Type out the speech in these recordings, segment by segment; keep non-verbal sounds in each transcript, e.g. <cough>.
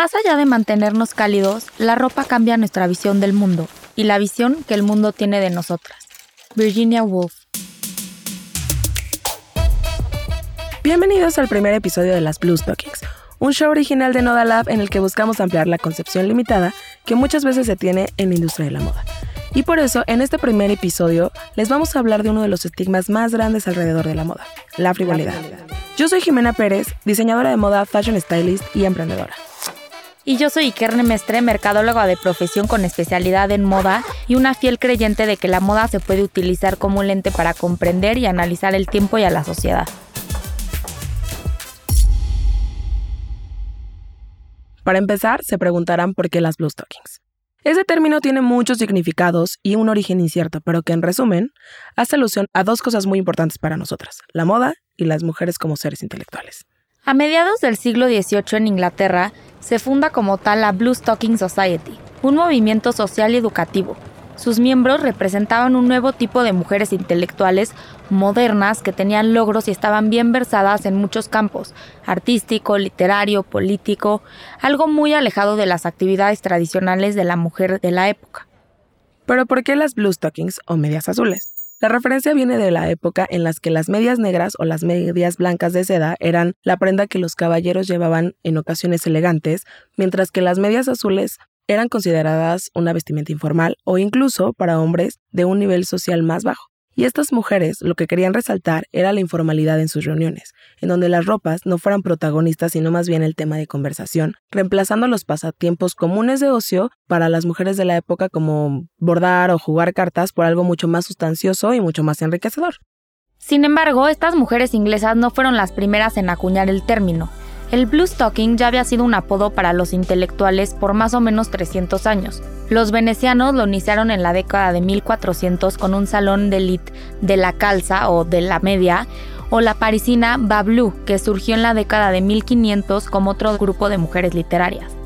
Más allá de mantenernos cálidos, la ropa cambia nuestra visión del mundo y la visión que el mundo tiene de nosotras. Virginia Woolf. Bienvenidos al primer episodio de las Blue Stockings, un show original de Noda Lab en el que buscamos ampliar la concepción limitada que muchas veces se tiene en la industria de la moda. Y por eso, en este primer episodio, les vamos a hablar de uno de los estigmas más grandes alrededor de la moda, la frivolidad. Yo soy Jimena Pérez, diseñadora de moda, fashion stylist y emprendedora. Y yo soy Ikerne Mestre, mercadóloga de profesión con especialidad en moda y una fiel creyente de que la moda se puede utilizar como un lente para comprender y analizar el tiempo y a la sociedad. Para empezar, se preguntarán por qué las blue stockings. Ese término tiene muchos significados y un origen incierto, pero que en resumen hace alusión a dos cosas muy importantes para nosotras, la moda y las mujeres como seres intelectuales. A mediados del siglo XVIII en Inglaterra se funda como tal la Blue Stocking Society, un movimiento social y educativo. Sus miembros representaban un nuevo tipo de mujeres intelectuales modernas que tenían logros y estaban bien versadas en muchos campos, artístico, literario, político, algo muy alejado de las actividades tradicionales de la mujer de la época. Pero ¿por qué las Blue Stockings o medias azules? La referencia viene de la época en las que las medias negras o las medias blancas de seda eran la prenda que los caballeros llevaban en ocasiones elegantes, mientras que las medias azules eran consideradas una vestimenta informal o incluso para hombres de un nivel social más bajo. Y estas mujeres lo que querían resaltar era la informalidad en sus reuniones, en donde las ropas no fueran protagonistas sino más bien el tema de conversación, reemplazando los pasatiempos comunes de ocio para las mujeres de la época como bordar o jugar cartas por algo mucho más sustancioso y mucho más enriquecedor. Sin embargo, estas mujeres inglesas no fueron las primeras en acuñar el término. El blue stocking ya había sido un apodo para los intelectuales por más o menos 300 años. Los venecianos lo iniciaron en la década de 1400 con un salón de élite de la calza o de la media, o la parisina Bablu, que surgió en la década de 1500 como otro grupo de mujeres literarias.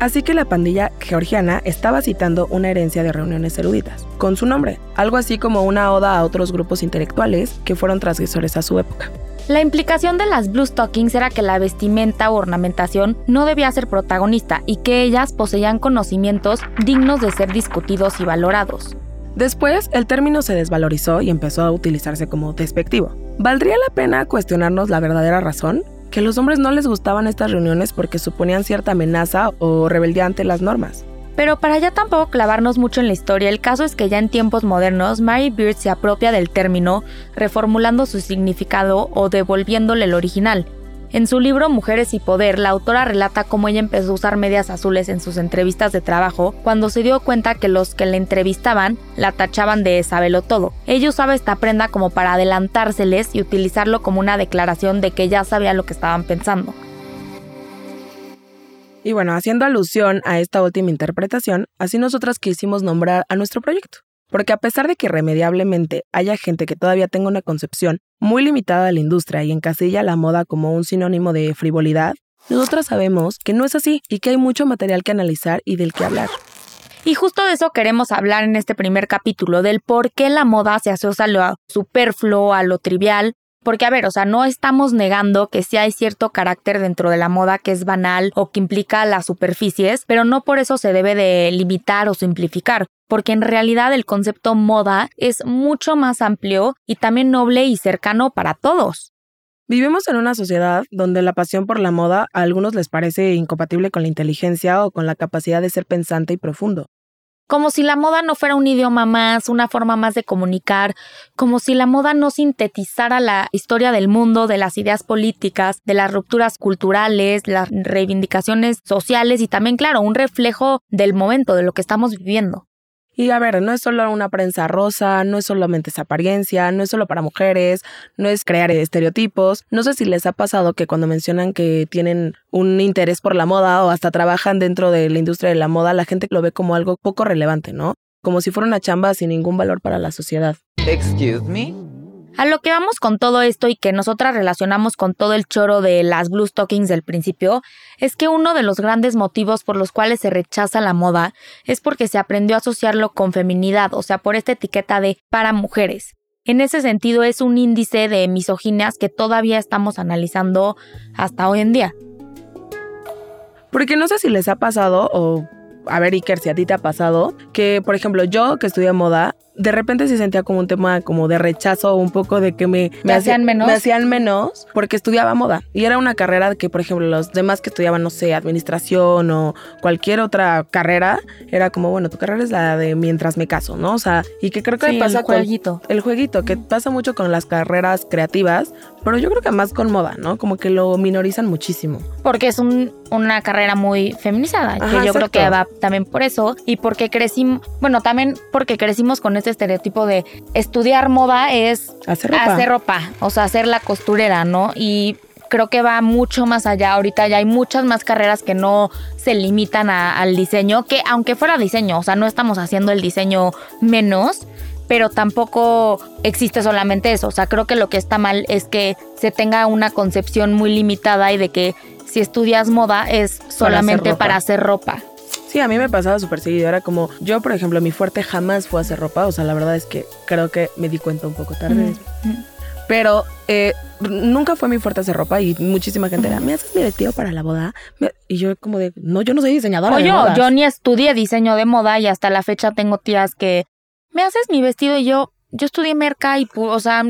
Así que la pandilla georgiana estaba citando una herencia de reuniones eruditas, con su nombre, algo así como una oda a otros grupos intelectuales que fueron transgresores a su época. La implicación de las blue stockings era que la vestimenta o ornamentación no debía ser protagonista y que ellas poseían conocimientos dignos de ser discutidos y valorados. Después, el término se desvalorizó y empezó a utilizarse como despectivo. ¿Valdría la pena cuestionarnos la verdadera razón? Que los hombres no les gustaban estas reuniones porque suponían cierta amenaza o rebeldía ante las normas. Pero para ya tampoco clavarnos mucho en la historia, el caso es que ya en tiempos modernos, Mary Beard se apropia del término, reformulando su significado o devolviéndole el original. En su libro Mujeres y Poder, la autora relata cómo ella empezó a usar medias azules en sus entrevistas de trabajo cuando se dio cuenta que los que le entrevistaban la tachaban de sabelo todo. Ella usaba esta prenda como para adelantárseles y utilizarlo como una declaración de que ya sabía lo que estaban pensando. Y bueno, haciendo alusión a esta última interpretación, así nosotras quisimos nombrar a nuestro proyecto. Porque a pesar de que irremediablemente haya gente que todavía tenga una concepción muy limitada de la industria y encasilla la moda como un sinónimo de frivolidad, nosotras sabemos que no es así y que hay mucho material que analizar y del que hablar. Y justo de eso queremos hablar en este primer capítulo, del por qué la moda se asocia a lo superfluo, a lo trivial, porque, a ver, o sea, no estamos negando que sí hay cierto carácter dentro de la moda que es banal o que implica las superficies, pero no por eso se debe de limitar o simplificar, porque en realidad el concepto moda es mucho más amplio y también noble y cercano para todos. Vivimos en una sociedad donde la pasión por la moda a algunos les parece incompatible con la inteligencia o con la capacidad de ser pensante y profundo como si la moda no fuera un idioma más, una forma más de comunicar, como si la moda no sintetizara la historia del mundo, de las ideas políticas, de las rupturas culturales, las reivindicaciones sociales y también, claro, un reflejo del momento, de lo que estamos viviendo. Y a ver, no es solo una prensa rosa, no es solamente esa apariencia, no es solo para mujeres, no es crear estereotipos. No sé si les ha pasado que cuando mencionan que tienen un interés por la moda o hasta trabajan dentro de la industria de la moda, la gente lo ve como algo poco relevante, ¿no? Como si fuera una chamba sin ningún valor para la sociedad. Excuse me. A lo que vamos con todo esto y que nosotras relacionamos con todo el choro de las blue stockings del principio, es que uno de los grandes motivos por los cuales se rechaza la moda es porque se aprendió a asociarlo con feminidad, o sea, por esta etiqueta de para mujeres. En ese sentido es un índice de misoginias que todavía estamos analizando hasta hoy en día. Porque no sé si les ha pasado o a ver, Iker, si a ti te ha pasado, que por ejemplo yo que estudié moda, de repente se sentía como un tema como de rechazo, un poco de que me, me hacían menos. Me hacían menos porque estudiaba moda. Y era una carrera que, por ejemplo, los demás que estudiaban, no sé, administración o cualquier otra carrera, era como, bueno, tu carrera es la de mientras me caso, ¿no? O sea, y que creo que pasa el jueguito. el jueguito, que pasa mucho con las carreras creativas, pero yo creo que más con moda, ¿no? Como que lo minorizan muchísimo. Porque es una carrera muy feminizada, que yo creo que va también por eso y porque crecimos, bueno, también porque crecimos con este estereotipo de estudiar moda es hacer ropa. hacer ropa, o sea, hacer la costurera, ¿no? Y creo que va mucho más allá. Ahorita ya hay muchas más carreras que no se limitan al diseño, que aunque fuera diseño, o sea, no estamos haciendo el diseño menos, pero tampoco existe solamente eso. O sea, creo que lo que está mal es que se tenga una concepción muy limitada y de que si estudias moda es solamente para hacer ropa. Sí, a mí me pasaba súper seguido. Era como, yo, por ejemplo, mi fuerte jamás fue hacer ropa. O sea, la verdad es que creo que me di cuenta un poco tarde. Pero eh, nunca fue mi fuerte hacer ropa y muchísima gente era, ¿me haces mi vestido para la boda? Y yo como de, no, yo no soy diseñadora. O yo, yo ni estudié diseño de moda y hasta la fecha tengo tías que, ¿me haces mi vestido? Y yo, yo estudié merca y, o sea,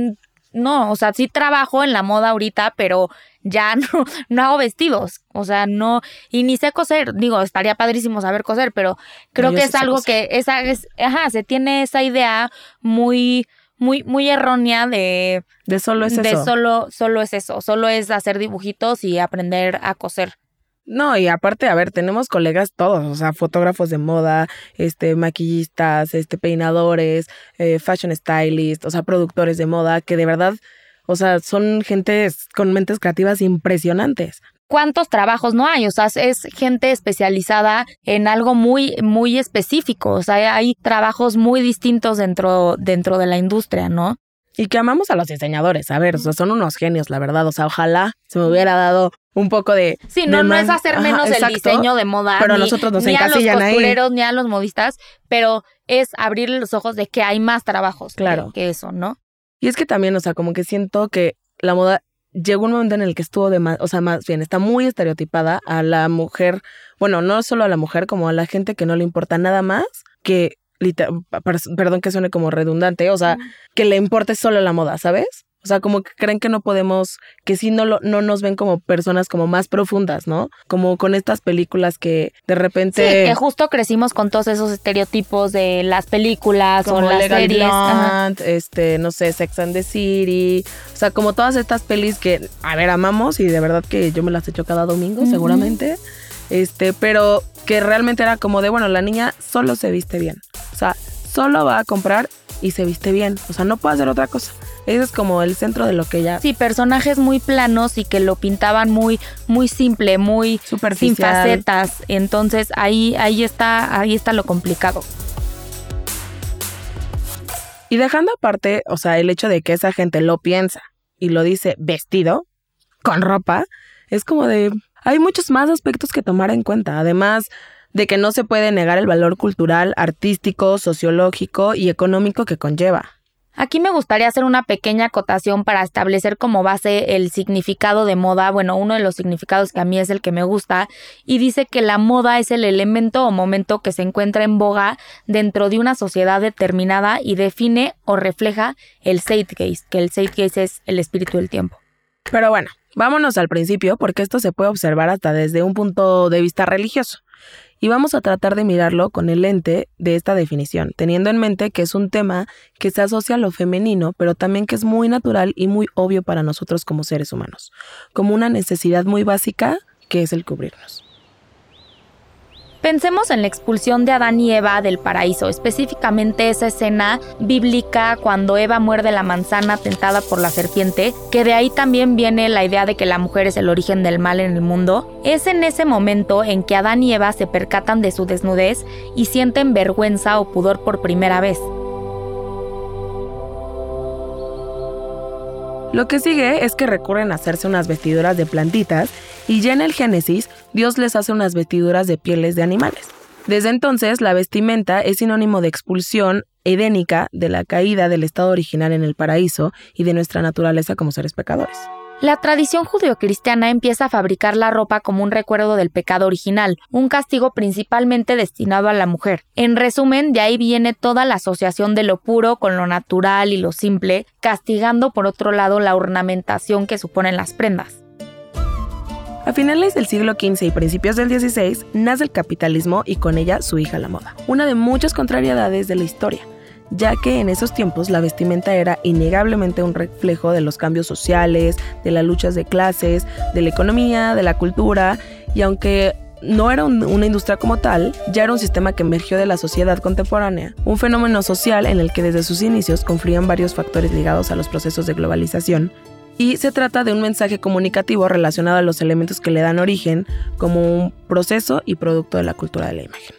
no, o sea, sí trabajo en la moda ahorita, pero ya <laughs> no, no hago vestidos, o sea, no, y ni sé coser, digo, estaría padrísimo saber coser, pero creo que es algo que, esa es, ajá, se tiene esa idea muy, muy, muy errónea de... De solo es de eso. solo, solo es eso, solo es hacer dibujitos y aprender a coser. No, y aparte, a ver, tenemos colegas todos, o sea, fotógrafos de moda, este, maquillistas, este, peinadores, eh, fashion stylists, o sea, productores de moda, que de verdad, o sea, son gente con mentes creativas impresionantes. ¿Cuántos trabajos no hay? O sea, es gente especializada en algo muy, muy específico. O sea, hay trabajos muy distintos dentro, dentro de la industria, ¿no? Y que amamos a los diseñadores, a ver, o sea, son unos genios, la verdad. O sea, ojalá se me hubiera dado un poco de. Sí, no, no es hacer menos el diseño de moda. Pero ni, nosotros nos ni a los costureros, ni a los modistas, pero es abrirle los ojos de que hay más trabajos claro. que, que eso, ¿no? Y es que también, o sea, como que siento que la moda llegó un momento en el que estuvo de más, o sea, más bien, está muy estereotipada a la mujer, bueno, no solo a la mujer, como a la gente que no le importa nada más que, perdón que suene como redundante, o sea, que le importe solo la moda, ¿sabes? O sea, como que creen que no podemos, que sí no, lo, no nos ven como personas como más profundas, ¿no? Como con estas películas que de repente... Sí, que justo crecimos con todos esos estereotipos de las películas como o las Legal series. Este, no sé, Sex and the City. O sea, como todas estas pelis que, a ver, amamos y de verdad que yo me las echo cada domingo, uh -huh. seguramente. Este, pero que realmente era como de, bueno, la niña solo se viste bien. O sea, solo va a comprar y se viste bien. O sea, no puede hacer otra cosa. Ese es como el centro de lo que ella. Sí, personajes muy planos y que lo pintaban muy, muy simple, muy sin facetas. Entonces ahí, ahí está, ahí está lo complicado. Y dejando aparte, o sea, el hecho de que esa gente lo piensa y lo dice vestido, con ropa, es como de. Hay muchos más aspectos que tomar en cuenta. Además de que no se puede negar el valor cultural, artístico, sociológico y económico que conlleva. Aquí me gustaría hacer una pequeña acotación para establecer como base el significado de moda, bueno, uno de los significados que a mí es el que me gusta, y dice que la moda es el elemento o momento que se encuentra en boga dentro de una sociedad determinada y define o refleja el zeitgeist, que el zeitgeist es el espíritu del tiempo. Pero bueno, vámonos al principio porque esto se puede observar hasta desde un punto de vista religioso y vamos a tratar de mirarlo con el lente de esta definición, teniendo en mente que es un tema que se asocia a lo femenino, pero también que es muy natural y muy obvio para nosotros como seres humanos, como una necesidad muy básica que es el cubrirnos. Pensemos en la expulsión de Adán y Eva del paraíso, específicamente esa escena bíblica cuando Eva muerde la manzana tentada por la serpiente, que de ahí también viene la idea de que la mujer es el origen del mal en el mundo. Es en ese momento en que Adán y Eva se percatan de su desnudez y sienten vergüenza o pudor por primera vez. Lo que sigue es que recurren a hacerse unas vestiduras de plantitas y ya en el Génesis Dios les hace unas vestiduras de pieles de animales. Desde entonces la vestimenta es sinónimo de expulsión edénica de la caída del estado original en el paraíso y de nuestra naturaleza como seres pecadores. La tradición judeocristiana empieza a fabricar la ropa como un recuerdo del pecado original, un castigo principalmente destinado a la mujer. En resumen, de ahí viene toda la asociación de lo puro con lo natural y lo simple, castigando por otro lado la ornamentación que suponen las prendas. A finales del siglo XV y principios del XVI nace el capitalismo y con ella su hija la moda, una de muchas contrariedades de la historia ya que en esos tiempos la vestimenta era innegablemente un reflejo de los cambios sociales, de las luchas de clases, de la economía, de la cultura, y aunque no era una industria como tal, ya era un sistema que emergió de la sociedad contemporánea, un fenómeno social en el que desde sus inicios confluían varios factores ligados a los procesos de globalización, y se trata de un mensaje comunicativo relacionado a los elementos que le dan origen como un proceso y producto de la cultura de la imagen.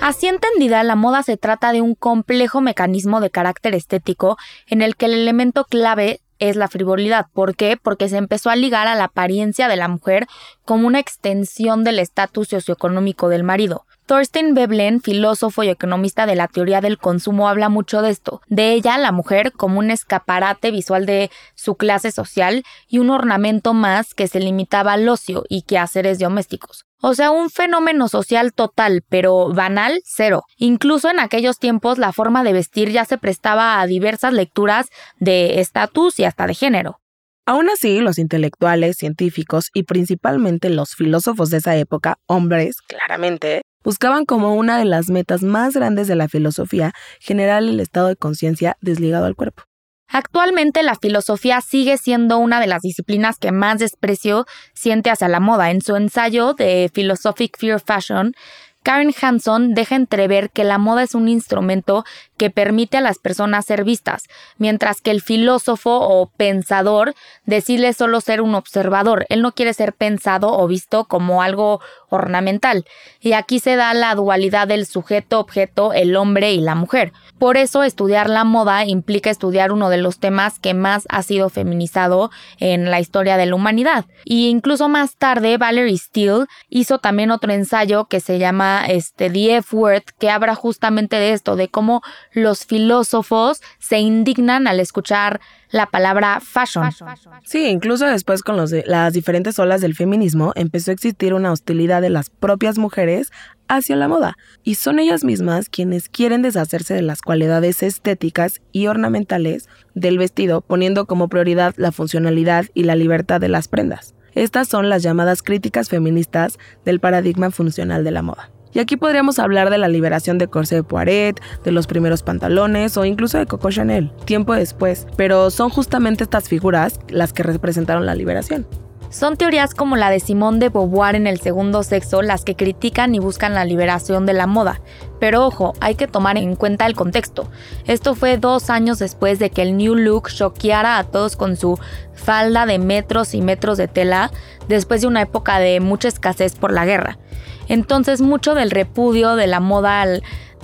Así entendida, la moda se trata de un complejo mecanismo de carácter estético en el que el elemento clave es la frivolidad. ¿Por qué? Porque se empezó a ligar a la apariencia de la mujer como una extensión del estatus socioeconómico del marido. Thorstein Veblen, filósofo y economista de la teoría del consumo, habla mucho de esto. De ella, la mujer como un escaparate visual de su clase social y un ornamento más que se limitaba al ocio y quehaceres domésticos. O sea, un fenómeno social total, pero banal, cero. Incluso en aquellos tiempos la forma de vestir ya se prestaba a diversas lecturas de estatus y hasta de género. Aún así, los intelectuales, científicos y principalmente los filósofos de esa época, hombres, claramente, buscaban como una de las metas más grandes de la filosofía generar el estado de conciencia desligado al cuerpo. Actualmente la filosofía sigue siendo una de las disciplinas que más desprecio siente hacia la moda. En su ensayo de Philosophic Fear Fashion, Karen Hanson deja entrever que la moda es un instrumento que permite a las personas ser vistas, mientras que el filósofo o pensador decide solo ser un observador. Él no quiere ser pensado o visto como algo ornamental. Y aquí se da la dualidad del sujeto-objeto, el hombre y la mujer. Por eso estudiar la moda implica estudiar uno de los temas que más ha sido feminizado en la historia de la humanidad. Y incluso más tarde, Valerie Steele hizo también otro ensayo que se llama este, The F-Word, que habla justamente de esto, de cómo los filósofos se indignan al escuchar la palabra fashion. Sí, incluso después con las diferentes olas del feminismo empezó a existir una hostilidad de las propias mujeres hacia la moda, y son ellas mismas quienes quieren deshacerse de las cualidades estéticas y ornamentales del vestido, poniendo como prioridad la funcionalidad y la libertad de las prendas. Estas son las llamadas críticas feministas del paradigma funcional de la moda. Y aquí podríamos hablar de la liberación de Corsé de Poiret, de los primeros pantalones o incluso de Coco Chanel, tiempo después, pero son justamente estas figuras las que representaron la liberación. Son teorías como la de Simone de Beauvoir en el segundo sexo las que critican y buscan la liberación de la moda. Pero ojo, hay que tomar en cuenta el contexto. Esto fue dos años después de que el New Look choqueara a todos con su falda de metros y metros de tela, después de una época de mucha escasez por la guerra. Entonces mucho del repudio de la moda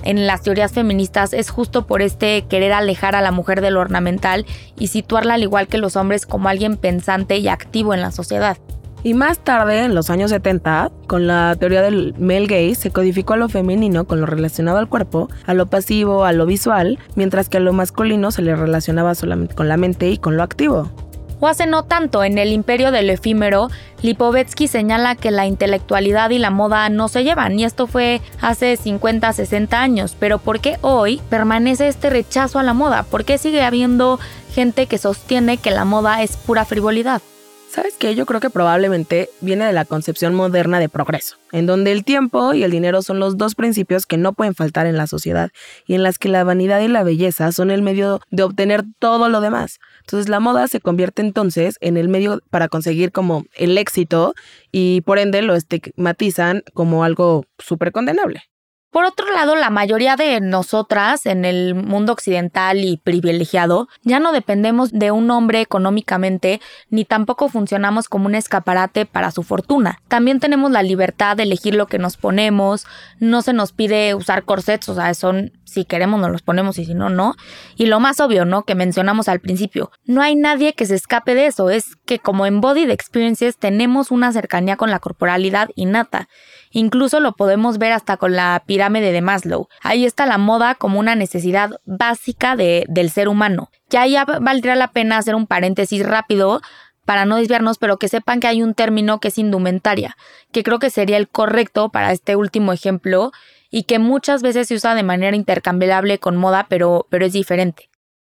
en las teorías feministas es justo por este querer alejar a la mujer del ornamental y situarla al igual que los hombres como alguien pensante y activo en la sociedad. Y más tarde, en los años 70, con la teoría del male gaze, se codificó a lo femenino con lo relacionado al cuerpo, a lo pasivo, a lo visual, mientras que a lo masculino se le relacionaba solamente con la mente y con lo activo o hace no tanto en el imperio del efímero, Lipovetsky señala que la intelectualidad y la moda no se llevan, y esto fue hace 50, 60 años, pero ¿por qué hoy permanece este rechazo a la moda? ¿Por qué sigue habiendo gente que sostiene que la moda es pura frivolidad? ¿Sabes qué? Yo creo que probablemente viene de la concepción moderna de progreso, en donde el tiempo y el dinero son los dos principios que no pueden faltar en la sociedad y en las que la vanidad y la belleza son el medio de obtener todo lo demás. Entonces la moda se convierte entonces en el medio para conseguir como el éxito y por ende lo estigmatizan como algo súper condenable. Por otro lado, la mayoría de nosotras en el mundo occidental y privilegiado ya no dependemos de un hombre económicamente ni tampoco funcionamos como un escaparate para su fortuna. También tenemos la libertad de elegir lo que nos ponemos, no se nos pide usar corsets, o sea, son si queremos nos los ponemos y si no, no. Y lo más obvio, ¿no? Que mencionamos al principio, no hay nadie que se escape de eso, es que como embodied experiences tenemos una cercanía con la corporalidad innata. Incluso lo podemos ver hasta con la pirámide de Maslow. Ahí está la moda como una necesidad básica de, del ser humano. Ya ya valdría la pena hacer un paréntesis rápido para no desviarnos, pero que sepan que hay un término que es indumentaria, que creo que sería el correcto para este último ejemplo y que muchas veces se usa de manera intercambiable con moda, pero, pero es diferente.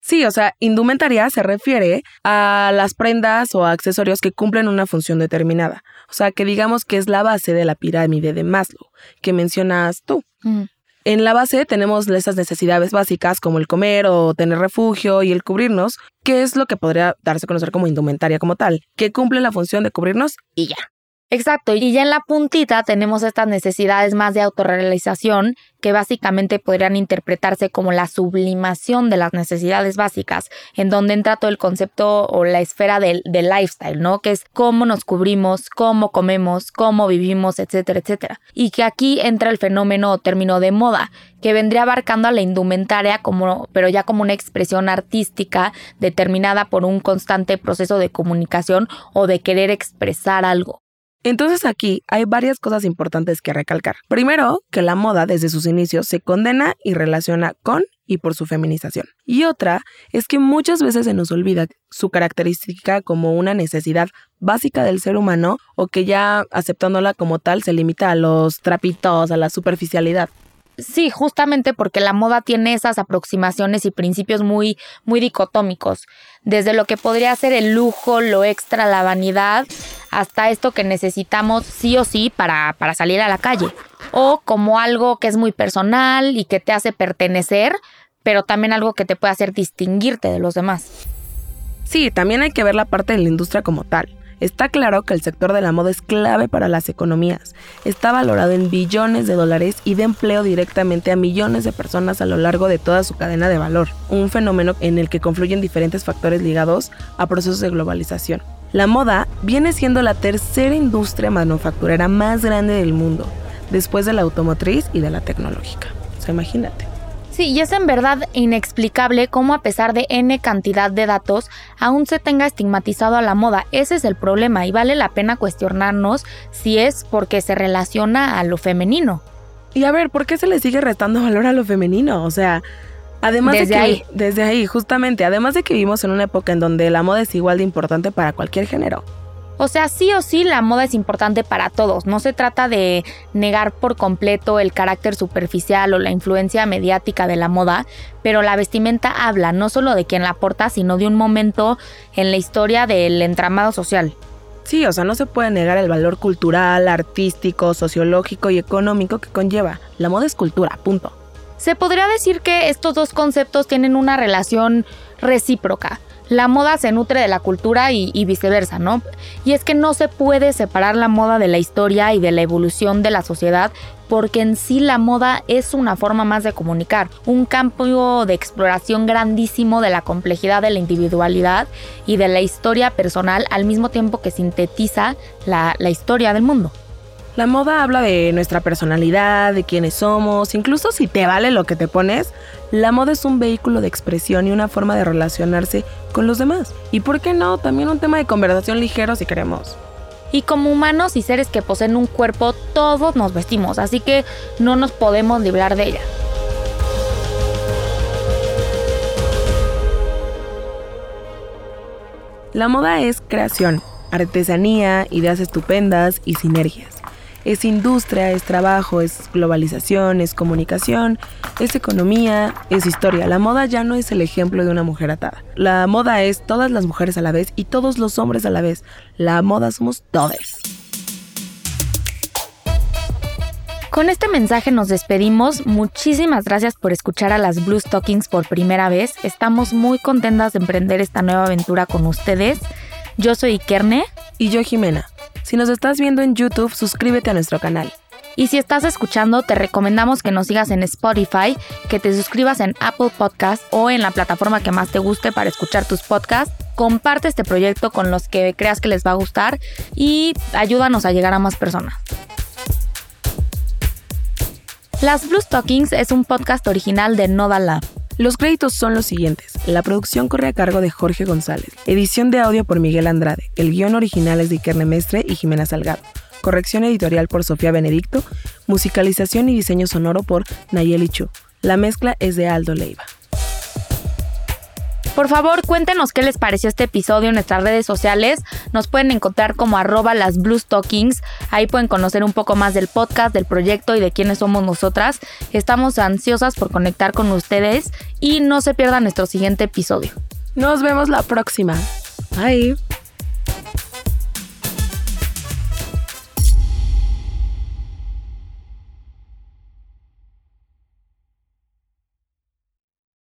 Sí, o sea, indumentaria se refiere a las prendas o accesorios que cumplen una función determinada. O sea, que digamos que es la base de la pirámide de Maslow, que mencionas tú. En la base tenemos esas necesidades básicas como el comer o tener refugio y el cubrirnos, que es lo que podría darse a conocer como indumentaria como tal, que cumple la función de cubrirnos y ya. Exacto, y ya en la puntita tenemos estas necesidades más de autorrealización que básicamente podrían interpretarse como la sublimación de las necesidades básicas, en donde entra todo el concepto o la esfera del, lifestyle, ¿no? Que es cómo nos cubrimos, cómo comemos, cómo vivimos, etcétera, etcétera. Y que aquí entra el fenómeno o término de moda, que vendría abarcando a la indumentaria como, pero ya como una expresión artística determinada por un constante proceso de comunicación o de querer expresar algo. Entonces aquí hay varias cosas importantes que recalcar. Primero, que la moda desde sus inicios se condena y relaciona con y por su feminización. Y otra es que muchas veces se nos olvida su característica como una necesidad básica del ser humano o que ya aceptándola como tal se limita a los trapitos, a la superficialidad. Sí, justamente porque la moda tiene esas aproximaciones y principios muy, muy dicotómicos. Desde lo que podría ser el lujo, lo extra, la vanidad, hasta esto que necesitamos sí o sí para, para salir a la calle. O como algo que es muy personal y que te hace pertenecer, pero también algo que te puede hacer distinguirte de los demás. Sí, también hay que ver la parte de la industria como tal. Está claro que el sector de la moda es clave para las economías. Está valorado en billones de dólares y da empleo directamente a millones de personas a lo largo de toda su cadena de valor, un fenómeno en el que confluyen diferentes factores ligados a procesos de globalización. La moda viene siendo la tercera industria manufacturera más grande del mundo, después de la automotriz y de la tecnológica. O sea, imagínate. Sí, y es en verdad inexplicable cómo a pesar de n cantidad de datos, aún se tenga estigmatizado a la moda. Ese es el problema y vale la pena cuestionarnos si es porque se relaciona a lo femenino. Y a ver, ¿por qué se le sigue restando valor a lo femenino? O sea, además desde de que ahí. desde ahí, justamente, además de que vivimos en una época en donde la moda es igual de importante para cualquier género. O sea, sí o sí la moda es importante para todos. No se trata de negar por completo el carácter superficial o la influencia mediática de la moda, pero la vestimenta habla no solo de quien la porta, sino de un momento en la historia del entramado social. Sí, o sea, no se puede negar el valor cultural, artístico, sociológico y económico que conlleva. La moda es cultura, punto. Se podría decir que estos dos conceptos tienen una relación recíproca la moda se nutre de la cultura y, viceversa, ¿no? Y es que no se puede separar la moda de la historia y de la evolución de la sociedad porque en sí la moda es una forma más de comunicar, un campo de exploración grandísimo de la complejidad de la individualidad y de la historia personal al mismo tiempo que sintetiza la historia del mundo. La moda habla de nuestra personalidad, de quiénes somos, incluso si te vale lo que te pones, la moda es un vehículo de expresión y una forma de relacionarse con los demás. Y por qué no, también un tema de conversación ligero si queremos. Y como humanos y seres que poseen un cuerpo, todos nos vestimos, así que no nos podemos librar de ella. La moda es creación, artesanía, ideas estupendas y sinergias. Es industria, es trabajo, es globalización, es comunicación, es economía, es historia. La moda ya no es el ejemplo de una mujer atada. La moda es todas las mujeres a la vez y todos los hombres a la vez. La moda somos todos. Con este mensaje nos despedimos. Muchísimas gracias por escuchar a las Blue Stockings por primera vez. Estamos muy contentas de emprender esta nueva aventura con ustedes. Yo soy Ikerne. Y yo Jimena. Si nos estás viendo en YouTube, suscríbete a nuestro canal. Y si estás escuchando, te recomendamos que nos sigas en Spotify, que te suscribas en Apple Podcast o en la plataforma que más te guste para escuchar tus podcasts. Comparte este proyecto con los que creas que les va a gustar y ayúdanos a llegar a más personas. Las Blue Stockings es un podcast original de Noda Lab. Los créditos son los siguientes. La producción corre a cargo de Jorge González. Edición de audio por Miguel Andrade. El guion original es de Ikerne Mestre y Jimena Salgado. Corrección editorial por Sofía Benedicto. Musicalización y diseño sonoro por Nayeli Chu. La mezcla es de Aldo Leiva. Por favor, cuéntenos qué les pareció este episodio en nuestras redes sociales. Nos pueden encontrar como arroba las Blue Stockings. Ahí pueden conocer un poco más del podcast, del proyecto y de quiénes somos nosotras. Estamos ansiosas por conectar con ustedes y no se pierdan nuestro siguiente episodio. Nos vemos la próxima. Bye.